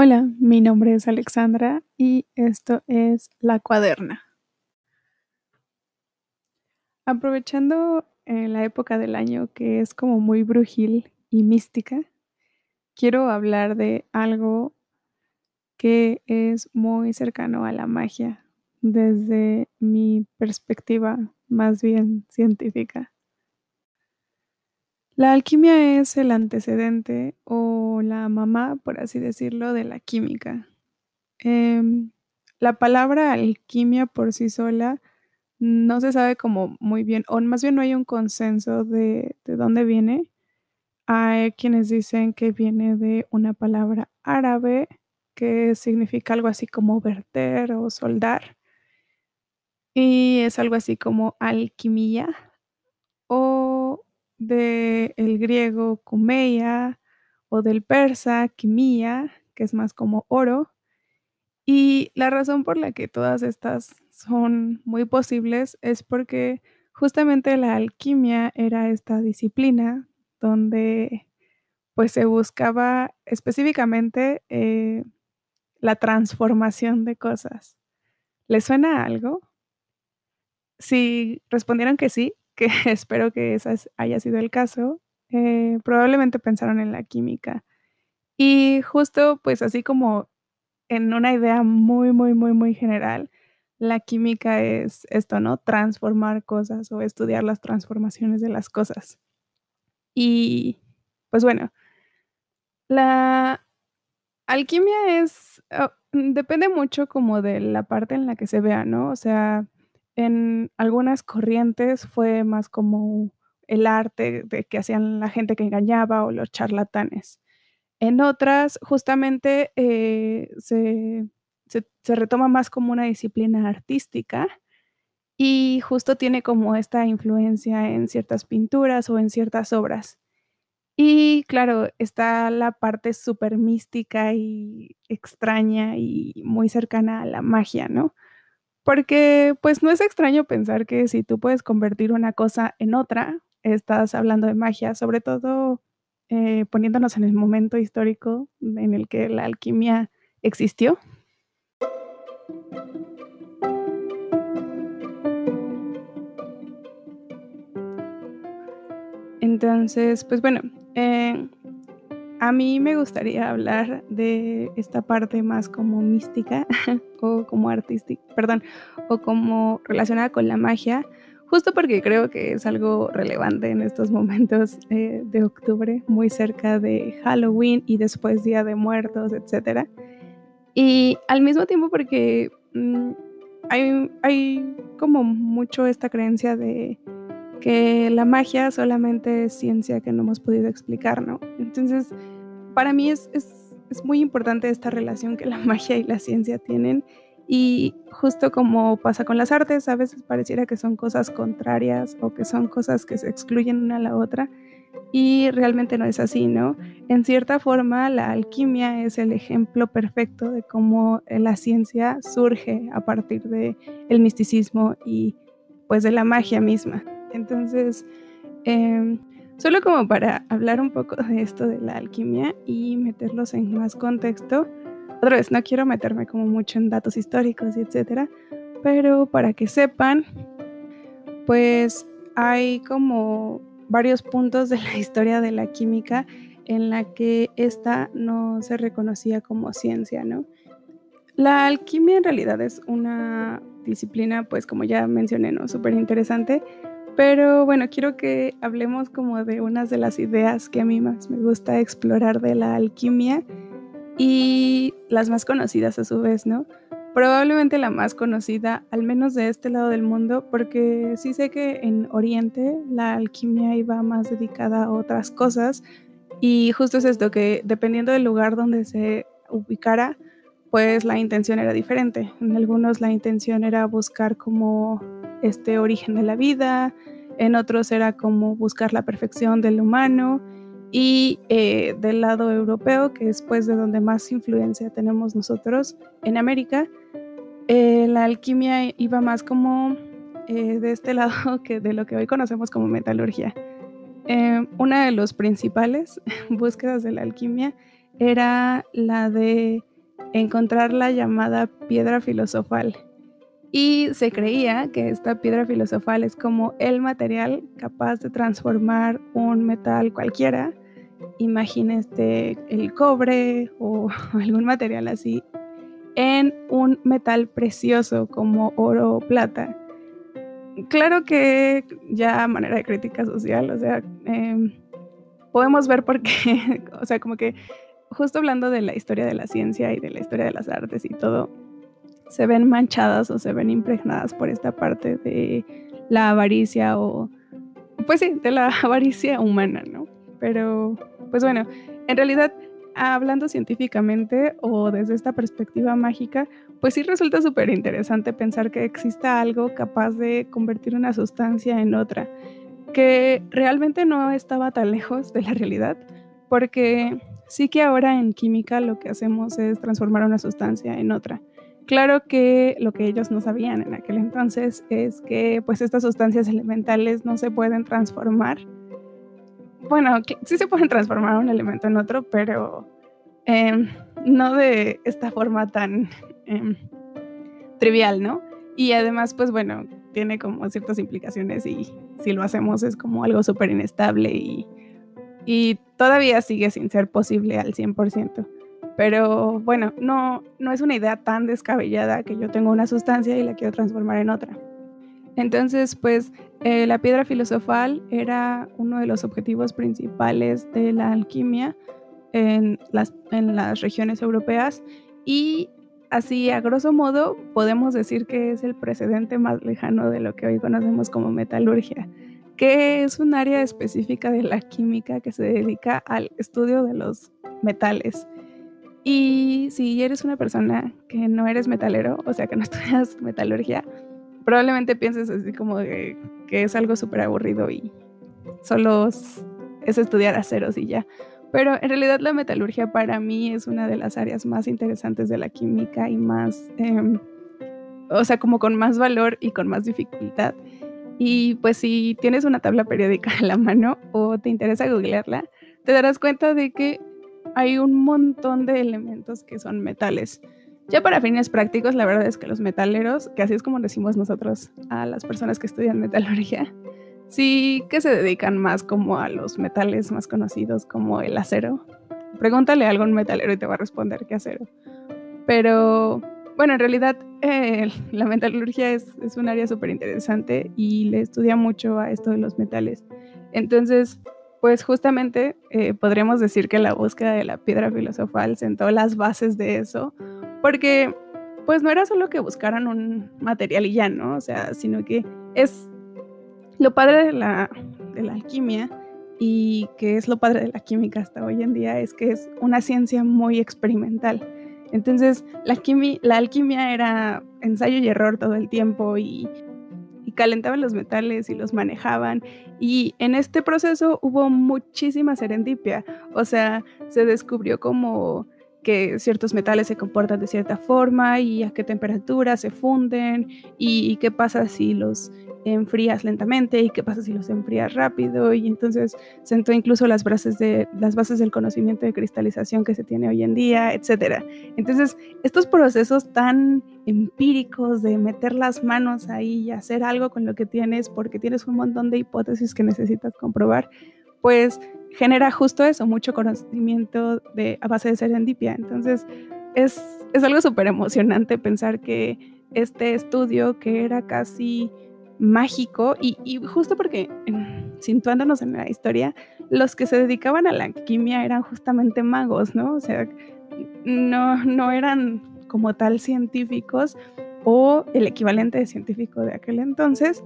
Hola, mi nombre es Alexandra y esto es La Cuaderna. Aprovechando eh, la época del año que es como muy brujil y mística, quiero hablar de algo que es muy cercano a la magia desde mi perspectiva más bien científica. La alquimia es el antecedente o la mamá, por así decirlo, de la química. Em, la palabra alquimia por sí sola no se sabe como muy bien, o más bien no hay un consenso de, de dónde viene. Hay quienes dicen que viene de una palabra árabe que significa algo así como verter o soldar. Y es algo así como alquimia o del griego kumeia o del persa quimia, que es más como oro. Y la razón por la que todas estas son muy posibles es porque justamente la alquimia era esta disciplina donde pues se buscaba específicamente eh, la transformación de cosas. ¿Les suena algo? Si respondieron que sí, que espero que ese haya sido el caso, eh, probablemente pensaron en la química. Y justo, pues así como en una idea muy, muy, muy, muy general, la química es esto, ¿no? Transformar cosas o estudiar las transformaciones de las cosas. Y pues bueno, la alquimia es, oh, depende mucho como de la parte en la que se vea, ¿no? O sea, en algunas corrientes fue más como el arte de que hacían la gente que engañaba o los charlatanes. En otras, justamente, eh, se, se retoma más como una disciplina artística y justo tiene como esta influencia en ciertas pinturas o en ciertas obras. Y claro, está la parte súper mística y extraña y muy cercana a la magia, ¿no? Porque pues no es extraño pensar que si tú puedes convertir una cosa en otra, estás hablando de magia, sobre todo eh, poniéndonos en el momento histórico en el que la alquimia existió. Entonces, pues bueno, eh, a mí me gustaría hablar de esta parte más como mística o como artística, perdón, o como relacionada con la magia, justo porque creo que es algo relevante en estos momentos eh, de octubre, muy cerca de Halloween y después Día de Muertos, etc. Y al mismo tiempo porque mm, hay, hay como mucho esta creencia de que la magia solamente es ciencia que no hemos podido explicar, ¿no? Entonces, para mí es, muy importante esta relación que la magia y la ciencia tienen y justo como pasa con las artes, a veces pareciera que son cosas contrarias o que son cosas que se excluyen una a la otra y realmente no es así, ¿no? En cierta forma, la alquimia es el ejemplo perfecto de cómo la ciencia surge a partir de el misticismo y pues de la magia misma. Entonces, em, solo como para hablar un poco de esto de la alquimia y meterlos en más contexto, otra vez, no quiero meterme como mucho en datos históricos y etcétera, pero para que sepan, pues hay como varios puntos de la historia de la química en la que esta no se reconocía como ciencia, ¿no? La alquimia en realidad es una disciplina, pues como ya mencioné, ¿no? Súper interesante, pero bueno, quiero que hablemos como de unas de las ideas que a mí más me gusta explorar de la alquimia y las más conocidas a su vez, ¿no? Probablemente la más conocida, al menos de este lado del mundo, porque sí sé que en Oriente la alquimia iba más dedicada a otras cosas y justo es esto, que dependiendo del lugar donde se ubicara, pues la intención era diferente. En algunos la intención era buscar como este origen de la vida, en otros era como buscar la perfección del humano y eh, del lado europeo, que es pues de donde más influencia tenemos nosotros en América, eh, la alquimia iba más como eh, de este lado que de lo que hoy conocemos como metalurgia. una de los principales búsquedas de la alquimia era la de encontrar la llamada piedra filosofal. Y se creía que esta piedra filosofal es como el material capaz de transformar un metal cualquiera. Imagínese el cobre o algún material así en un metal precioso como oro o plata. Claro que ya a manera de crítica social, o sea, em, podemos ver por qué, o sea, como que justo hablando de la historia de la ciencia y de la historia de las artes y todo, se ven manchadas o se ven impregnadas por esta parte de la avaricia o, pues sí, de la avaricia humana, ¿no? Pero, pues bueno, en realidad hablando científicamente o desde esta perspectiva mágica, pues sí resulta súper interesante pensar que exista algo capaz de convertir una sustancia en otra, que realmente no estaba tan lejos de la realidad, porque sí que ahora en química lo que hacemos es transformar una sustancia en otra. Claro que lo que ellos no sabían en aquel entonces es que pues estas sustancias elementales no se pueden transformar bueno, sí se pueden transformar un elemento en otro, pero em, no de esta forma tan em, trivial, ¿no? Y además, pues bueno, tiene como ciertas implicaciones y si lo hacemos es como algo súper inestable y, todavía sigue sin ser posible al 100%. Pero bueno, no, no es una idea tan descabellada que yo tengo una sustancia y la quiero transformar en otra. Entonces, pues eh, la piedra filosofal era uno de los objetivos principales de la alquimia en las, en las regiones europeas y así a grosso modo podemos decir que es el precedente más lejano de lo que hoy conocemos como metalurgia, que es un área específica de la química que se dedica al estudio de los metales. Y si eres una persona que no eres metalero, o sea que no estudias metalurgia, probablemente pienses así como que es algo súper aburrido y solo es estudiar aceros y ya. Pero en realidad la metalurgia para mí es una de las áreas más interesantes de la química y más, em, o sea, como con más valor y con más dificultad. Y pues si tienes una tabla periódica en la mano o te interesa googlearla, te darás cuenta de que hay un montón de elementos que son metales. Ya para fines prácticos, la verdad es que los metaleros, que así es como decimos nosotros a las personas que estudian metalurgia, sí que se dedican más como a los metales más conocidos como el acero. Pregúntale a algún metalero y te va a responder que acero. Pero bueno, en realidad eh, la metalurgia es, es un área súper interesante y le estudia mucho a esto de los metales. Entonces, pues justamente eh, podríamos decir que la búsqueda de la piedra filosofal sentó las bases de eso porque pues no era solo que buscaran un material y ya, ¿no? O sea, sino que es lo padre de la, alquimia y que es lo padre de la química hasta hoy en día es que es una ciencia muy experimental. Entonces, la, alquimia era ensayo y error todo el tiempo y, calentaban los metales y los manejaban. Y en este proceso hubo muchísima serendipia. O sea, se descubrió como que ciertos metales se comportan de cierta forma y a qué temperatura se funden y, qué pasa si los enfrías lentamente y qué pasa si los enfrías rápido y entonces sentó incluso las bases de las bases del conocimiento de cristalización que se tiene hoy en día, etcétera. Entonces, estos procesos tan empíricos de meter las manos ahí y hacer algo con lo que tienes porque tienes un montón de hipótesis que necesitas comprobar, pues genera justo eso, mucho conocimiento de, a base de serendipia. Entonces, es, es algo súper emocionante pensar que este estudio que era casi mágico y, justo porque, situándonos en la historia, los que se dedicaban a la alquimia eran justamente magos, ¿no? O sea, no, no eran como tal científicos o el equivalente de científico de aquel entonces,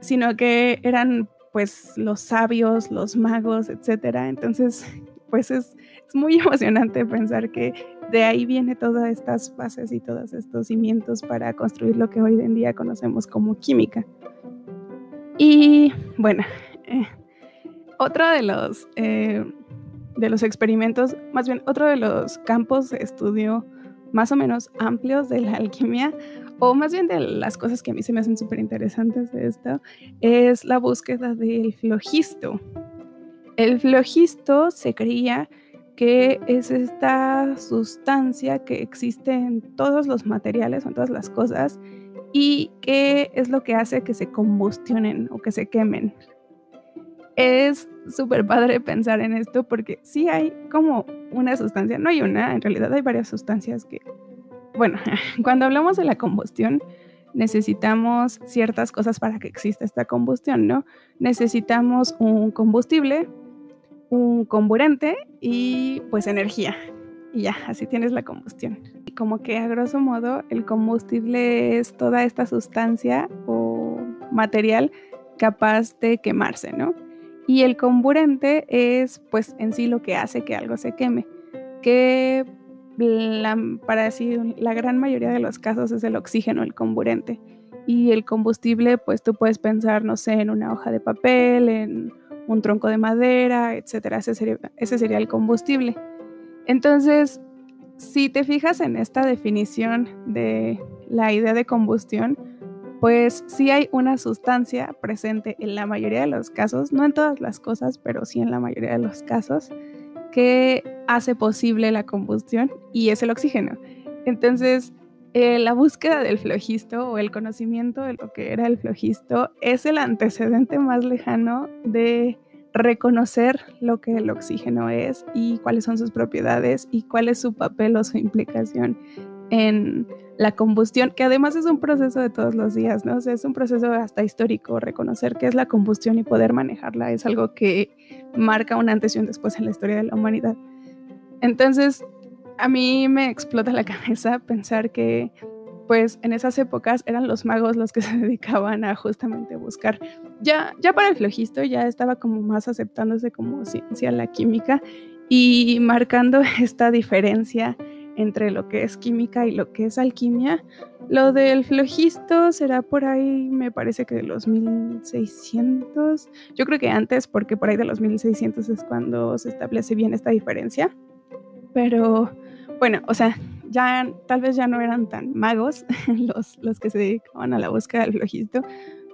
sino que eran pues los sabios, los magos, etcétera. Entonces, pues es, muy emocionante pensar que de ahí viene todas estas bases y todos estos cimientos para construir lo que hoy en día conocemos como química. Y bueno, eh, otro de los, eh, de los experimentos, más bien otro de los campos de estudio más o menos amplios de la alquimia o más bien de las cosas que a mí se me hacen súper interesantes de esto, es la búsqueda del flojisto. El flojisto se creía que es esta sustancia que existe en todos los materiales, en todas las cosas, y que es lo que hace que se combustionen o que se quemen. Es súper padre pensar en esto porque sí hay como una sustancia, no hay una, en realidad hay varias sustancias que, bueno, cuando hablamos de la combustión, necesitamos ciertas cosas para que exista esta combustión, ¿no? Necesitamos un combustible, un comburente y pues energía. Y ya, así tienes la combustión. Y como que a grosso modo el combustible es toda esta sustancia o material capaz de quemarse, ¿no? Y el comburente es pues en sí lo que hace que algo se queme, que para decir la gran mayoría de los casos es el oxígeno el comburente. Y el combustible pues tú puedes pensar, no sé, en una hoja de papel, en un tronco de madera, etcétera. Ese sería, el combustible. Entonces, si te fijas en esta definición de la idea de combustión, pues sí hay una sustancia presente en la mayoría de los casos, no en todas las cosas, pero sí en la mayoría de los casos, que hace posible la combustión y es el oxígeno. Entonces, eh, la búsqueda del flojisto o el conocimiento de lo que era el flojisto es el antecedente más lejano de reconocer lo que el oxígeno es y cuáles son sus propiedades y cuál es su papel o su implicación en la combustión, que además es un proceso de todos los días, ¿no? Es un proceso hasta histórico, reconocer qué es la combustión y poder manejarla es algo que marca un antes y un después en la historia de la humanidad. Entonces, a mí me explota la cabeza pensar que pues en esas épocas eran los magos los que se dedicaban a justamente buscar. Ya, ya para el flojisto ya estaba como más aceptándose como ciencia la química y marcando esta diferencia entre lo que es química y lo que es alquimia. Lo del flojisto será por ahí, me parece que de los 1600. Yo creo que antes, porque por ahí de los 1600 es cuando se establece bien esta diferencia. Pero bueno, o sea, ya tal vez ya no eran tan magos los, los que se dedicaban a la búsqueda del flojisto,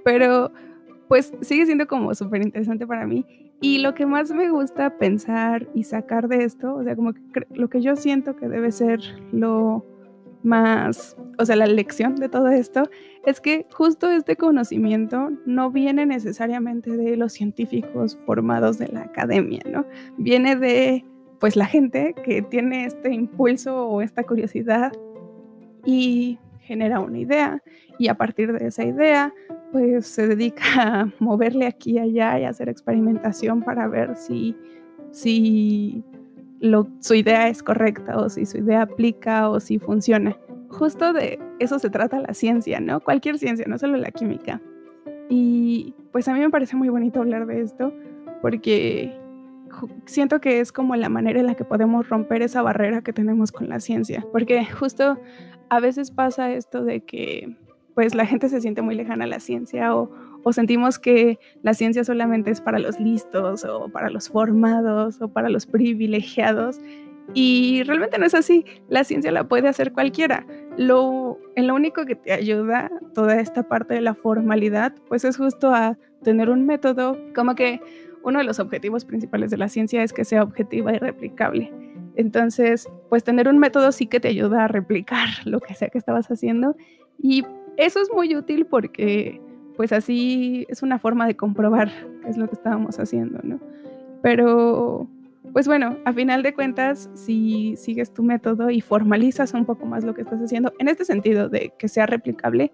pero pues sigue siendo como súper interesante para mí. Y lo que más me gusta pensar y sacar de esto, o sea, como lo que yo siento que debe ser lo más, o sea, la lección de todo esto, es que justo este conocimiento no viene necesariamente de los científicos formados de la academia, ¿no? Viene de pues la gente que tiene este impulso o esta curiosidad y genera una idea y a partir de esa idea pues se dedica a moverle aquí y allá y hacer experimentación para ver si, si su idea es correcta o si su idea aplica o si funciona. Justo de eso se trata la ciencia, ¿no? Cualquier ciencia, no solo la química. Y pues a mí me parece muy bonito hablar de esto porque siento que es como la manera en la que podemos romper esa barrera que tenemos con la ciencia, porque justo a veces pasa esto de que pues la gente se siente muy lejana a la ciencia o, o sentimos que la ciencia solamente es para los listos o para los formados o para los privilegiados y realmente no es así. La ciencia la puede hacer cualquiera. Lo, en lo único que te ayuda toda esta parte de la formalidad, pues es justo a tener un método como que uno de los objetivos principales de la ciencia es que sea objetiva y replicable. Entonces, pues tener un método sí que te ayuda a replicar lo que sea que estabas haciendo y eso es muy útil porque pues así es una forma de comprobar qué es lo que estábamos haciendo, ¿no? Pero pues bueno, a final de cuentas, si sigues tu método y formalizas un poco más lo que estás haciendo, en este sentido de que sea replicable,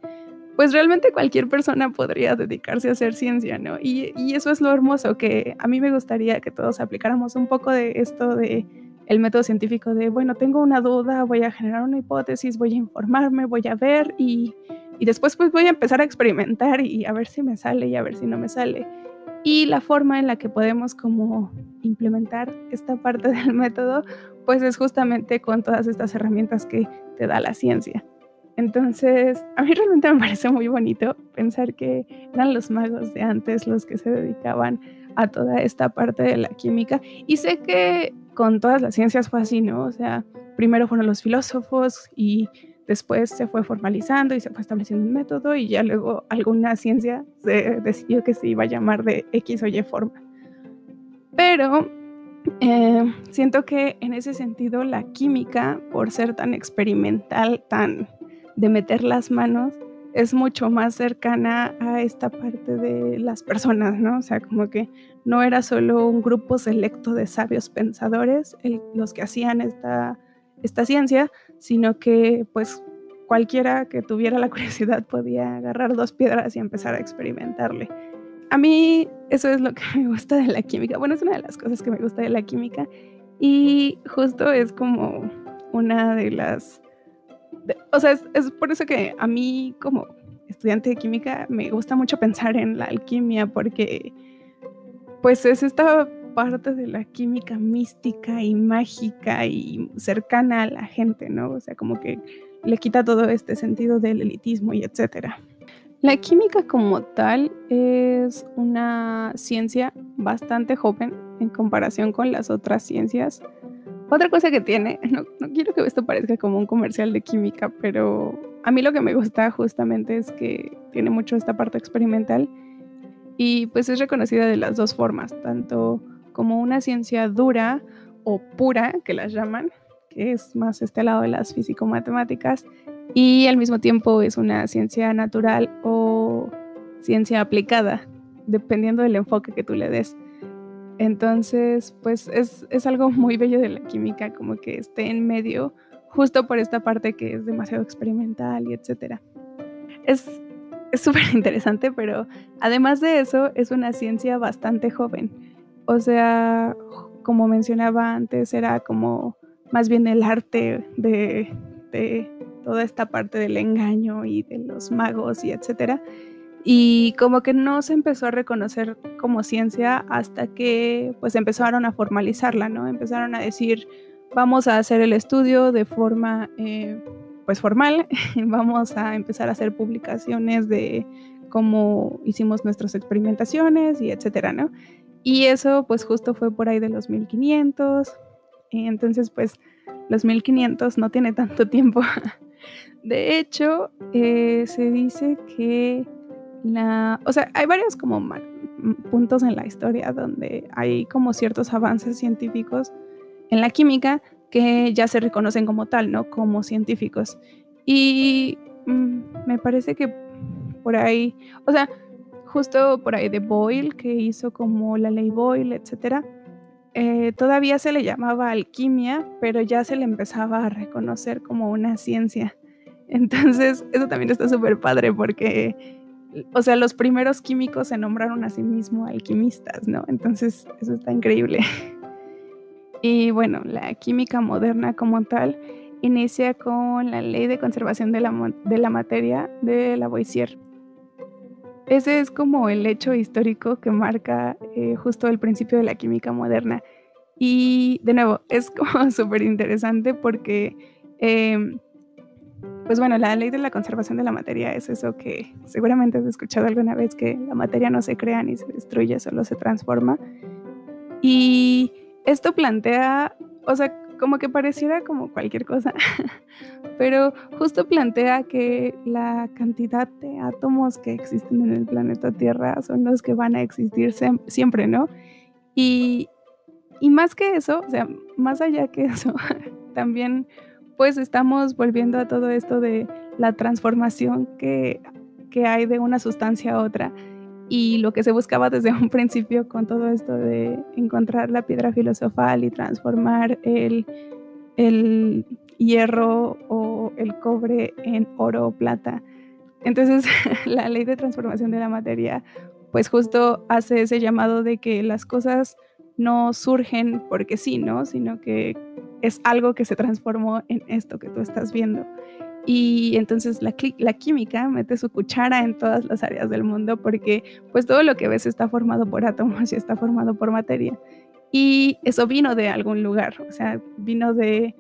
pues realmente cualquier persona podría dedicarse a hacer ciencia, ¿no? Y, eso es lo hermoso, que a mí me gustaría que todos aplicáramos un poco de esto de el método científico de, bueno, tengo una duda, voy a generar una hipótesis, voy a informarme, voy a ver y, y después pues voy a empezar a experimentar y a ver si me sale y a ver si no me sale. Y la forma en la que podemos como implementar esta parte del método, pues es justamente con todas estas herramientas que te da la ciencia. Entonces, a mí realmente me parece muy bonito pensar que eran los magos de antes los que se dedicaban a toda esta parte de la química. Y sé que con todas las ciencias fue así, ¿no? O sea, primero fueron los filósofos y después se fue formalizando y se fue estableciendo un método y ya luego alguna ciencia se decidió que se iba a llamar de X o Y forma. Pero Eh, siento que en ese sentido la química, por ser tan experimental, tan de meter las manos, es mucho más cercana a esta parte de las personas, ¿no? O sea, como que no era solo un grupo selecto de sabios pensadores los que hacían esta, esta ciencia, sino que pues cualquiera que tuviera la curiosidad podía agarrar dos piedras y empezar a experimentarle. A mí eso es lo que me gusta de la química. Bueno, es una de las cosas que me gusta de la química y justo es como una de las... o sea, es, por eso que a mí como estudiante de química me gusta mucho pensar en la alquimia porque pues es esta parte de la química mística y mágica y cercana a la gente, ¿no? O sea, como que le quita todo este sentido del elitismo y etcétera. La química como tal es una ciencia bastante joven en comparación con las otras ciencias. Otra cosa que tiene, no, quiero que esto parezca como un comercial de química, pero a mí lo que me gusta justamente es que tiene mucho esta parte experimental y pues es reconocida de las dos formas, tanto como una ciencia dura o pura, que las llaman, que es más este lado de las físico-matemáticas, y al mismo tiempo es una ciencia natural o ciencia aplicada, dependiendo del enfoque que tú le des. Entonces, pues es, es algo muy bello de la química, como que esté en medio, justo por esta parte que es demasiado experimental y etcétera. Es súper interesante, pero además de eso, es una ciencia bastante joven. O sea, como mencionaba antes, era como más bien el arte de, toda esta parte del engaño y de los magos y etcétera. Y como que no se empezó a reconocer como ciencia hasta que pues empezaron a formalizarla, ¿no? Empezaron a decir, vamos a hacer el estudio de forma eh, pues formal, vamos a empezar a hacer publicaciones de cómo hicimos nuestras experimentaciones y etcétera, ¿no? Y eso pues justo fue por ahí de los 1500, entonces, pues los 1500 no tiene tanto tiempo. De hecho, eh, se dice que o sea, hay varios como puntos en la historia donde hay como ciertos avances científicos en la química que ya se reconocen como tal, ¿no? Como científicos. Y mm, me parece que por ahí, o sea, justo por ahí de Boyle, que hizo como la ley Boyle, etcétera, eh, todavía se le llamaba alquimia, pero ya se le empezaba a reconocer como una ciencia. Entonces, eso también está súper padre porque, o sea, los primeros químicos se nombraron a sí mismos alquimistas, ¿no? Entonces, eso está increíble. Y bueno, la química moderna como tal inicia con la ley de conservación de la, de la materia de Lavoisier. Ese es como el hecho histórico que marca eh, justo el principio de la química moderna. Y de nuevo, es como súper interesante porque, em, pues bueno, la ley de la conservación de la materia es eso que seguramente has escuchado alguna vez, que la materia no se crea ni se destruye, solo se transforma. Y esto plantea, o sea, como que pareciera como cualquier cosa, pero justo plantea que la cantidad de átomos que existen en el planeta Tierra son los que van a existir siempre, ¿no? Y, y más que eso, o sea, más allá que eso, también pues estamos volviendo a todo esto de la transformación que, que hay de una sustancia a otra y lo que se buscaba desde un principio con todo esto de encontrar la piedra filosofal y transformar el, el hierro o el cobre en oro o plata. Entonces, la ley de transformación de la materia, pues justo hace ese llamado de que las cosas no surgen porque sí, ¿no? Sino que es algo que se transformó en esto que tú estás viendo. Y entonces la, química mete su cuchara en todas las áreas del mundo porque pues todo lo que ves está formado por átomos y está formado por materia. Y eso vino de algún lugar, o sea, vino de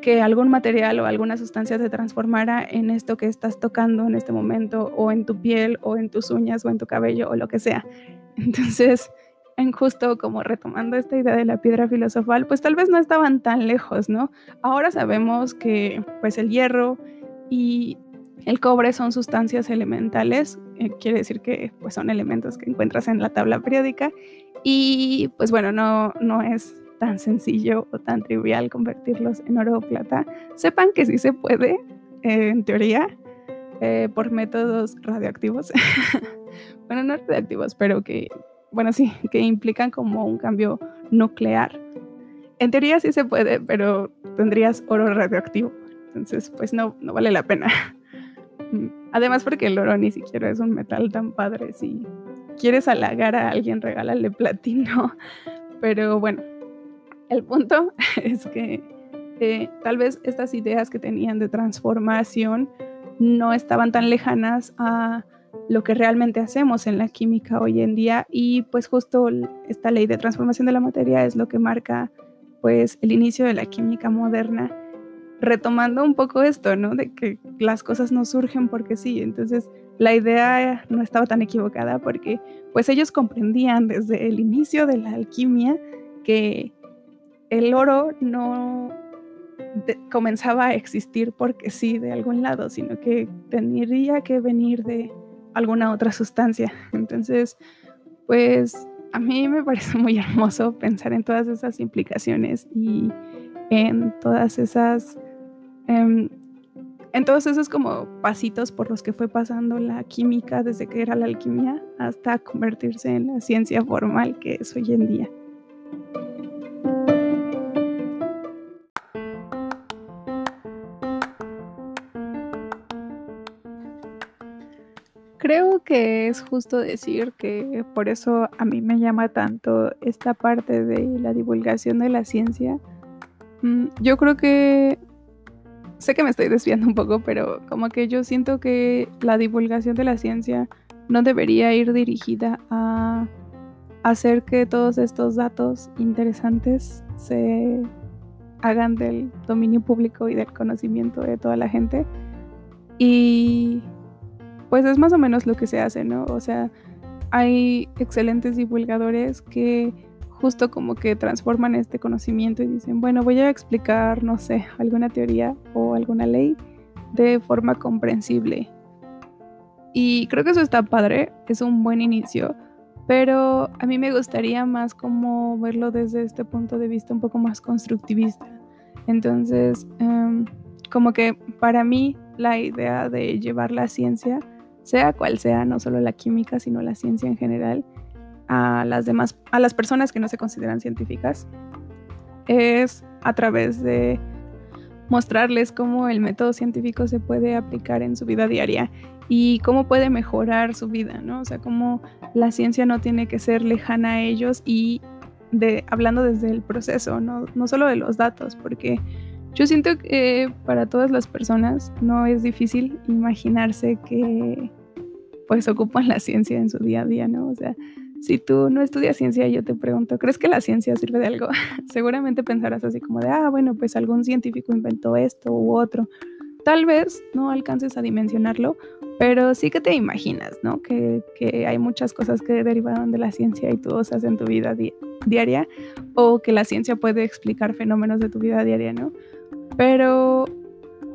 que algún material o alguna sustancia se transformara en esto que estás tocando en este momento, o en tu piel, o en tus uñas, o en tu cabello, o lo que sea. Entonces, en justo como retomando esta idea de la piedra filosofal, pues tal vez no estaban tan lejos, ¿no? Ahora sabemos que pues el hierro y el cobre son sustancias elementales, eh, quiere decir que pues son elementos que encuentras en la tabla periódica Y pues bueno, no, no es tan sencillo o tan trivial convertirlos en oro o plata. Sepan que sí se puede, eh, en teoría, eh, por métodos radioactivos. bueno, no radioactivos, pero que, bueno, sí, que implican como un cambio nuclear. En teoría sí se puede, pero tendrías oro radioactivo. Entonces, pues no, no vale la pena. Además, porque el oro ni siquiera es un metal tan padre. Si quieres halagar a alguien, regálale platino. Pero bueno, el punto es que eh, tal vez estas ideas que tenían de transformación no estaban tan lejanas a lo que realmente hacemos en la química hoy en día y pues justo esta ley de transformación de la materia es lo que marca pues el inicio de la química moderna retomando un poco esto, ¿no? De que las cosas no surgen porque sí, entonces la idea no estaba tan equivocada porque pues ellos comprendían desde el inicio de la alquimia que el oro no comenzaba a existir porque sí de algún lado, sino que tendría que venir de alguna otra sustancia. Entonces, pues a mí me parece muy hermoso pensar en todas esas implicaciones y en todas esas, em, en todos esos como pasitos por los que fue pasando la química desde que era la alquimia hasta convertirse en la ciencia formal que es hoy en día. Que es justo decir que por eso a mí me llama tanto esta parte de la divulgación de la ciencia. Mm, yo creo que sé que me estoy desviando un poco, pero como que yo siento que la divulgación de la ciencia no debería ir dirigida a hacer que todos estos datos interesantes se hagan del dominio público y del conocimiento de toda la gente. Y pues es más o menos lo que se hace, ¿no? O sea, hay excelentes divulgadores que justo como que transforman este conocimiento y dicen, bueno, voy a explicar, no sé, alguna teoría o alguna ley de forma comprensible. Y creo que eso está padre, es un buen inicio, pero a mí me gustaría más como verlo desde este punto de vista un poco más constructivista. Entonces, em, como que para mí la idea de llevar la ciencia sea cual sea, no solo la química, sino la ciencia en general, a las demás, a las personas que no se consideran científicas, es a través de mostrarles cómo el método científico se puede aplicar en su vida diaria y cómo puede mejorar su vida, ¿no? O sea, cómo la ciencia no tiene que ser lejana a ellos y de, hablando desde el proceso, no, no solo de los datos, porque yo siento que para todas las personas no es difícil imaginarse que pues ocupan la ciencia en su día a día, ¿no? O sea, si tú no estudias ciencia yo te pregunto, ¿crees que la ciencia sirve de algo? Seguramente pensarás así como de, ah, bueno, pues algún científico inventó esto u otro. Tal vez no alcances a dimensionarlo, pero sí que te imaginas, ¿no? Que, que hay muchas cosas que derivaron de la ciencia y tú usas en tu vida diaria, o que la ciencia puede explicar fenómenos de tu vida diaria, ¿no? Pero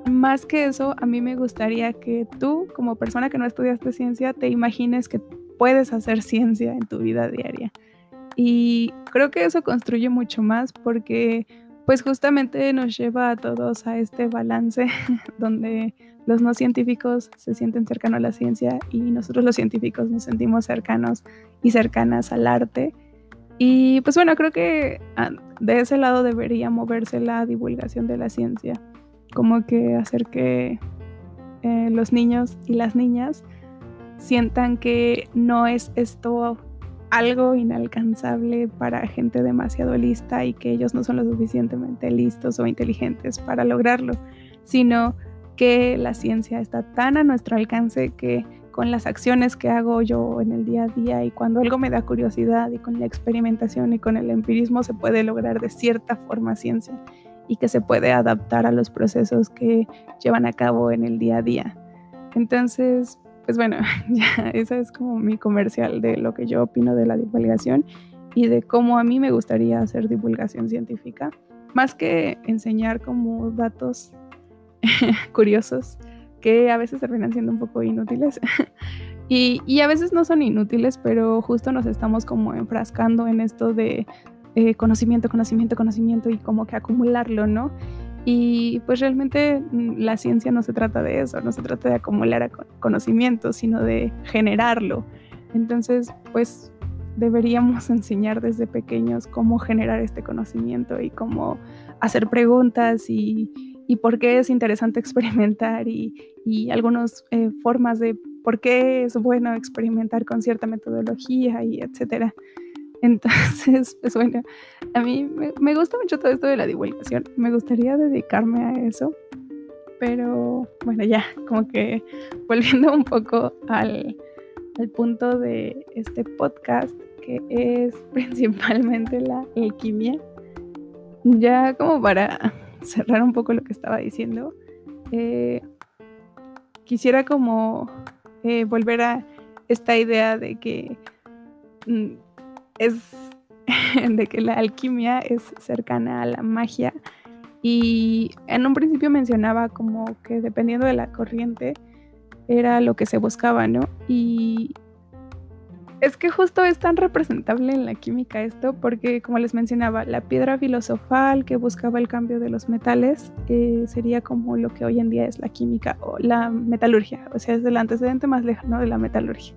más que eso, a mí me gustaría que tú, como persona que no estudiaste ciencia, te imagines que puedes hacer ciencia en tu vida diaria. Y creo que eso construye mucho más porque pues justamente nos lleva a todos a este balance donde los no científicos se sienten cercanos a la ciencia y nosotros los científicos nos sentimos cercanos y cercanas al arte. Y pues bueno, creo que ah, de ese lado debería moverse la divulgación de la ciencia como que hacer que eh, los niños y las niñas sientan que no es esto algo inalcanzable para gente demasiado lista y que ellos no son lo suficientemente listos o inteligentes para lograrlo, sino que la ciencia está tan a nuestro alcance que con las acciones que hago yo en el día a día y cuando algo me da curiosidad y con la experimentación y con el empirismo se puede lograr de cierta forma ciencia y que se puede adaptar a los procesos que llevan a cabo en el día a día. Entonces, pues bueno, ya esa es como mi comercial de lo que yo opino de la divulgación y de cómo a mí me gustaría hacer divulgación científica, más que enseñar como datos curiosos que a veces terminan siendo un poco inútiles. Y, a veces no son inútiles, pero justo nos estamos como enfrascando en esto de eh, conocimiento, conocimiento, conocimiento y como que acumularlo, ¿no? Y pues realmente mm, la ciencia no se trata de eso, no se trata de acumular conocimiento, sino de generarlo. Entonces, pues deberíamos enseñar desde pequeños cómo generar este conocimiento y cómo hacer preguntas y, por qué es interesante experimentar y, algunas eh, formas de por qué es bueno experimentar con cierta metodología y etcétera. Entonces, pues bueno, a mí me, gusta mucho todo esto de la divulgación. Me gustaría dedicarme a eso. Pero bueno, ya, como que volviendo un poco al, al punto de este podcast, que es principalmente la alquimia. Ya como para cerrar un poco lo que estaba diciendo, eh, quisiera como eh, volver a esta idea de que mm, es de que la alquimia es cercana a la magia y en un principio mencionaba como que dependiendo de la corriente era lo que se buscaba, ¿no? Y es que justo es tan representable en la química esto, porque como les mencionaba, la piedra filosofal que buscaba el cambio de los metales eh, sería como lo que hoy en día es la química o la metalurgia, o sea, es el antecedente más lejano de la metalurgia.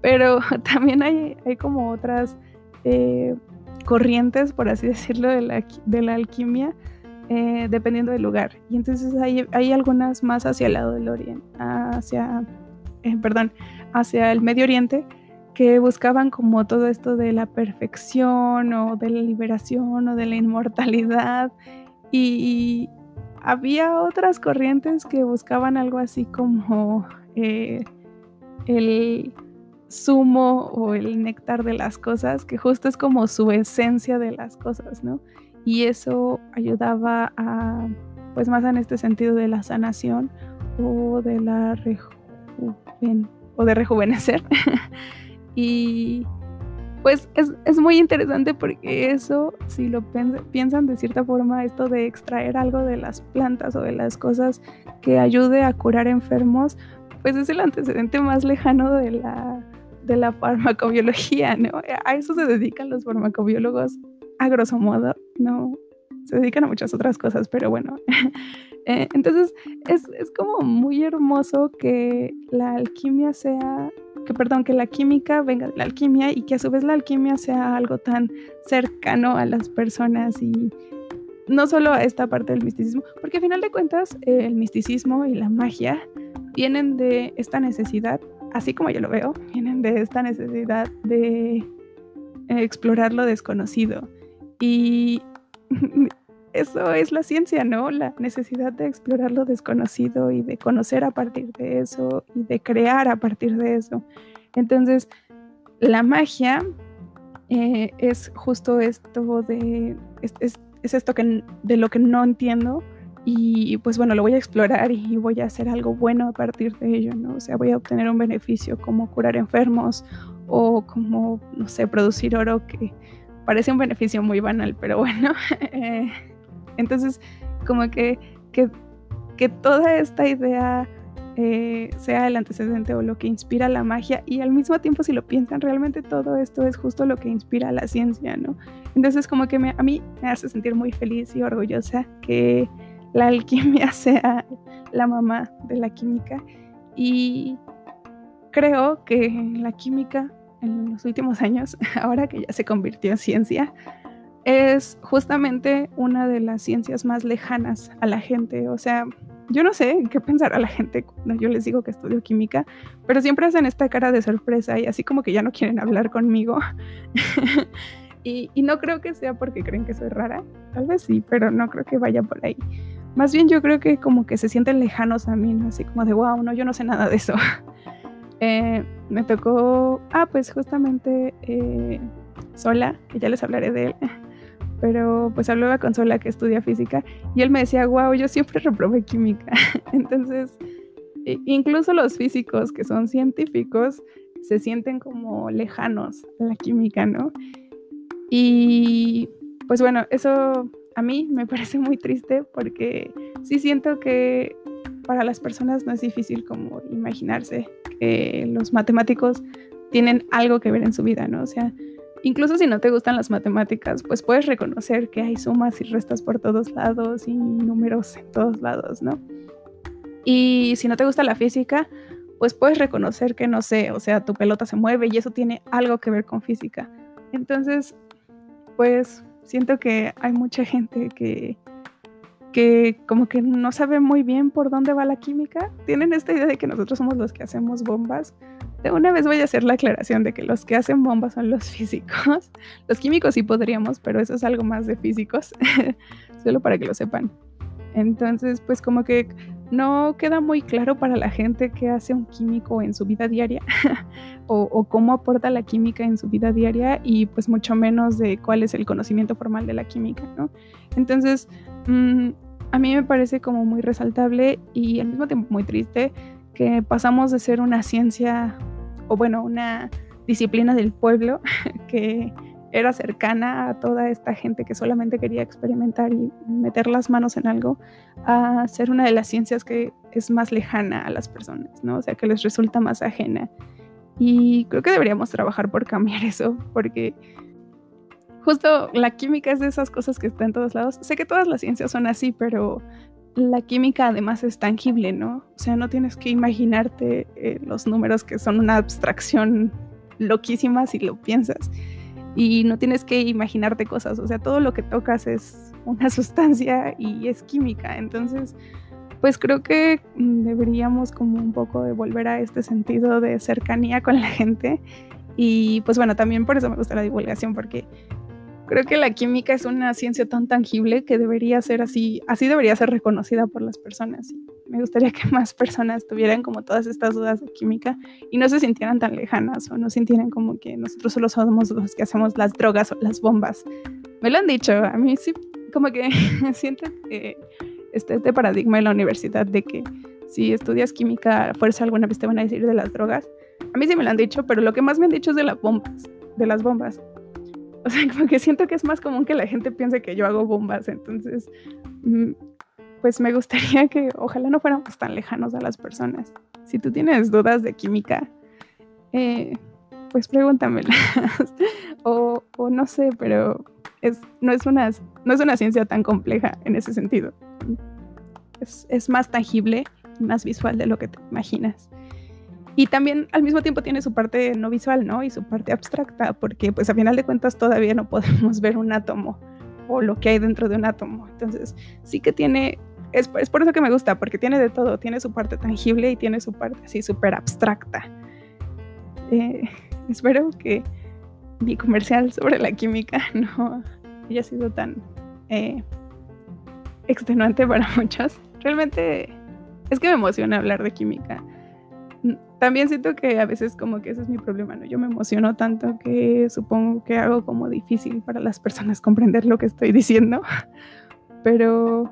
Pero también hay, hay como otras eh, corrientes, por así decirlo, de la, de la alquimia, eh, dependiendo del lugar. Y entonces hay, hay, algunas más hacia el lado del oriente, hacia, perdón, hacia el Medio Oriente, que buscaban como todo esto de la perfección o de la liberación o de la inmortalidad. Y, había otras corrientes que buscaban algo así como eh, el zumo o el néctar de las cosas, que justo es como su esencia de las cosas, ¿no? Y eso ayudaba a, pues más en este sentido de la sanación o de la rejuven, o de rejuvenecer. Y pues es, muy interesante porque eso, si lo piensan de cierta forma, esto de extraer algo de las plantas o de las cosas que ayude a curar enfermos, pues es el antecedente más lejano de la, de la farmacobiología, ¿no? A eso se dedican los farmacobiólogos a grosso modo, ¿no? Se dedican a muchas otras cosas, pero bueno. Eh, entonces, es, es como muy hermoso que la alquimia sea que perdón, que la química venga de la alquimia y que a su vez la alquimia sea algo tan cercano a las personas y no solo a esta parte del misticismo, porque al final de cuentas el misticismo y la magia vienen de esta necesidad, así como yo lo veo, vienen de esta necesidad de eh, explorar lo desconocido. Y eso es la ciencia, ¿no? La necesidad de explorar lo desconocido y de conocer a partir de eso y de crear a partir de eso. Entonces, la magia eh, es justo esto de, es, esto que, de lo que no entiendo y pues bueno, lo voy a explorar y voy a hacer algo bueno a partir de ello, ¿no? O sea, voy a obtener un beneficio como curar enfermos o como, no sé, producir oro que parece un beneficio muy banal, pero bueno. Eh, entonces, como que, que, toda esta idea eh, sea el antecedente o lo que inspira la magia y al mismo tiempo si lo piensan realmente todo esto es justo lo que inspira la ciencia, ¿no? Entonces como que a mí me hace sentir muy feliz y orgullosa que la alquimia sea la mamá de la química y creo que la química en los últimos años, ahora que ya se convirtió en ciencia, es justamente una de las ciencias más lejanas a la gente. O sea, yo no sé qué pensar a la gente cuando yo les digo que estudio química, pero siempre hacen esta cara de sorpresa y así como que ya no quieren hablar conmigo. y, no creo que sea porque creen que soy rara, tal vez sí, pero no creo que vaya por ahí. Más bien yo creo que como que se sienten lejanos a mí, así como de, wow, no, yo no sé nada de eso. Eh, me tocó, ah, pues justamente eh, Sola, que ya les hablaré de él pero pues hablaba con Sola que estudia física y él me decía, wow, yo siempre reprobé química. Entonces, incluso los físicos que son científicos se sienten como lejanos a la química, ¿no? Y pues bueno, eso a mí me parece muy triste porque sí siento que para las personas no es difícil como imaginarse que los matemáticos tienen algo que ver en su vida, ¿no? O sea, incluso si no te gustan las matemáticas, pues puedes reconocer que hay sumas y restas por todos lados y números en todos lados, ¿no? Y si no te gusta la física, pues puedes reconocer que no sé, o sea, tu pelota se mueve y eso tiene algo que ver con física. Entonces, pues siento que hay mucha gente que que como que no sabe muy bien por dónde va la química. Tienen esta idea de que nosotros somos los que hacemos bombas. De una vez voy a hacer la aclaración de que los que hacen bombas son los físicos. Los químicos sí podríamos, pero eso es algo más de físicos, solo para que lo sepan. Entonces, pues como que no queda muy claro para la gente qué hace un químico en su vida diaria o, o, cómo aporta la química en su vida diaria y pues mucho menos de cuál es el conocimiento formal de la química, ¿no? Entonces, mmm, a mí me parece como muy resaltable y al mismo tiempo muy triste que pasamos de ser una ciencia, o bueno, una disciplina del pueblo que era cercana a toda esta gente que solamente quería experimentar y meter las manos en algo, a ser una de las ciencias que es más lejana a las personas, ¿no? O sea, que les resulta más ajena. Y creo que deberíamos trabajar por cambiar eso, porque justo la química es de esas cosas que están en todos lados. Sé que todas las ciencias son así, pero la química además es tangible, ¿no? O sea, no tienes que imaginarte eh, los números que son una abstracción loquísima si lo piensas. Y no tienes que imaginarte cosas, o sea, todo lo que tocas es una sustancia y es química. Entonces, pues creo que deberíamos como un poco de volver a este sentido de cercanía con la gente. Y pues bueno, también por eso me gusta la divulgación, porque Creo que la química es una ciencia tan tangible que debería ser así, así debería ser reconocida por las personas. Me gustaría que más personas tuvieran como todas estas dudas de química y no se sintieran tan lejanas o no sintieran como que nosotros solo somos los que hacemos las drogas o las bombas. Me lo han dicho, a mí sí, como que siento que está este paradigma en la universidad de que si estudias química, fuerza alguna vez te van a decir de las drogas. A mí sí me lo han dicho, pero lo que más me han dicho es de las bombas, de las bombas. O sea, como que siento que es más común que la gente piense que yo hago bombas, entonces, mm, pues me gustaría que ojalá no fuéramos tan lejanos a las personas. Si tú tienes dudas de química, eh, pues pregúntamelas. o, o, no sé, pero es, no, es una, no es una ciencia tan compleja en ese sentido. Es, es más tangible y más visual de lo que te imaginas. Y también al mismo tiempo tiene su parte no visual, ¿no? Y su parte abstracta, porque pues a final de cuentas todavía no podemos ver un átomo o lo que hay dentro de un átomo. Entonces sí que tiene, es, es por eso que me gusta, porque tiene de todo, tiene su parte tangible y tiene su parte así súper abstracta. Eh, espero que mi comercial sobre la química no haya sido tan eh, extenuante para muchos. Realmente es que me emociona hablar de química también siento que a veces como que ese es mi problema, ¿no? Yo me emociono tanto que supongo que hago como difícil para las personas comprender lo que estoy diciendo. Pero,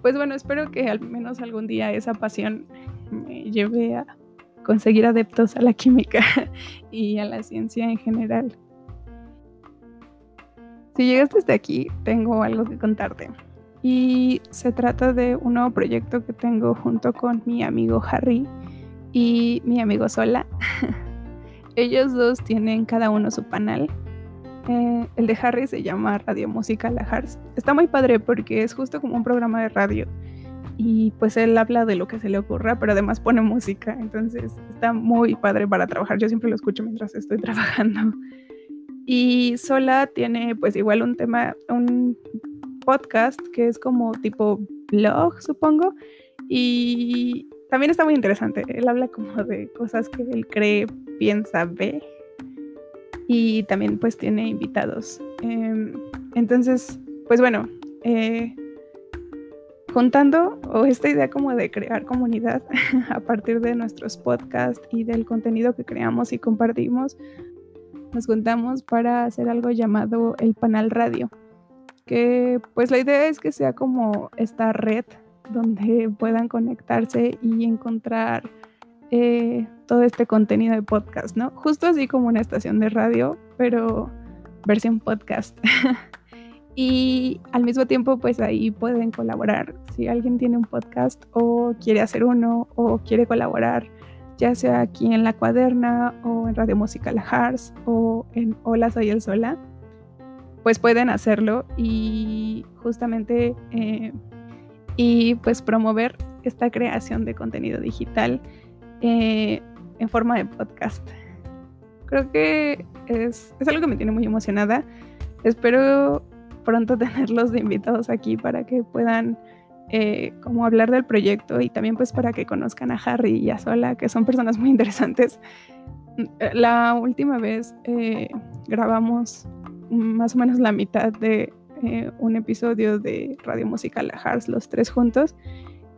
pues bueno, espero que al menos algún día esa pasión me lleve a conseguir adeptos a la química y a la ciencia en general. Si llegaste hasta aquí, tengo algo que contarte. Y se trata de un nuevo proyecto que tengo junto con mi amigo Harry y mi amigo Sola. Ellos dos tienen cada uno su panel. Eh, el de Harry se llama Radio Música La Hars. Está muy padre porque es justo como un programa de radio. Y pues él habla de lo que se le ocurra, pero además pone música. Entonces está muy padre para trabajar. Yo siempre lo escucho mientras estoy trabajando. Y Sola tiene pues igual un tema, un podcast que es como tipo blog, supongo. Y también está muy interesante. Él habla como de cosas que él cree, piensa, ve. Y también pues tiene invitados. Em, entonces, pues bueno, eh, contando o esta idea como de crear comunidad a partir de nuestros podcasts y del contenido que creamos y compartimos, nos juntamos para hacer algo llamado el Panal Radio, que pues la idea es que sea como esta red donde puedan conectarse y encontrar eh, todo este contenido de podcast, ¿no? Justo así como una estación de radio, pero versión podcast. Y al mismo tiempo, pues ahí pueden colaborar. Si alguien tiene un podcast o quiere hacer uno o quiere colaborar, ya sea aquí en La Cuaderna o en Radio Música La Hars o en Hola Soy el Sola, pues pueden hacerlo y justamente eh, y pues promover esta creación de contenido digital eh, en forma de podcast. Creo que es, es algo que me tiene muy emocionada. Espero pronto tenerlos de invitados aquí para que puedan eh, como hablar del proyecto y también pues para que conozcan a Harry y a Sola, que son personas muy interesantes. La última vez eh, grabamos más o menos la mitad de eh, un episodio de Radio Musical La Hearts, los tres juntos.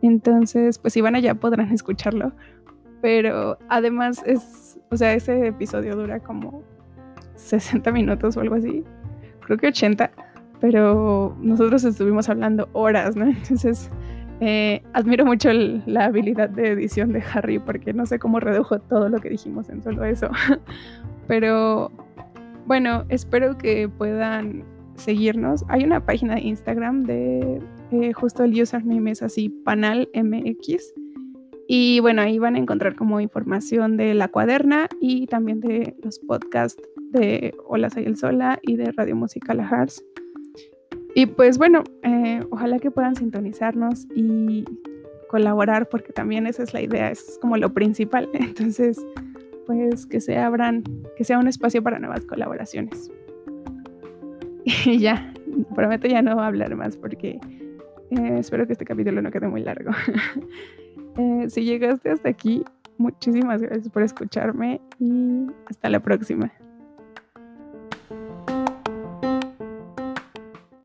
Entonces, pues si van allá podrán escucharlo. Pero además es, o sea, ese episodio dura como 60 minutos o algo así. Creo que 80 pero nosotros estuvimos hablando horas, ¿no? Entonces, eh, admiro mucho la habilidad de edición de Harry porque no sé cómo redujo todo lo que dijimos en solo eso. pero bueno, espero que puedan seguirnos. Hay una página de Instagram de eh, justo el username es así, panalmx. Y bueno, ahí van a encontrar como información de la cuaderna y también de los podcasts de Hola Soy el Sola y de Radio Música La Hearts. Y pues bueno, eh, ojalá que puedan sintonizarnos y colaborar, porque también esa es la idea, es como lo principal. Entonces, pues que se abran, que sea un espacio para nuevas colaboraciones. Y ya, prometo ya no hablar más porque eh, espero que este capítulo no quede muy largo. Eh, si llegaste hasta aquí, muchísimas gracias por escucharme y hasta la próxima.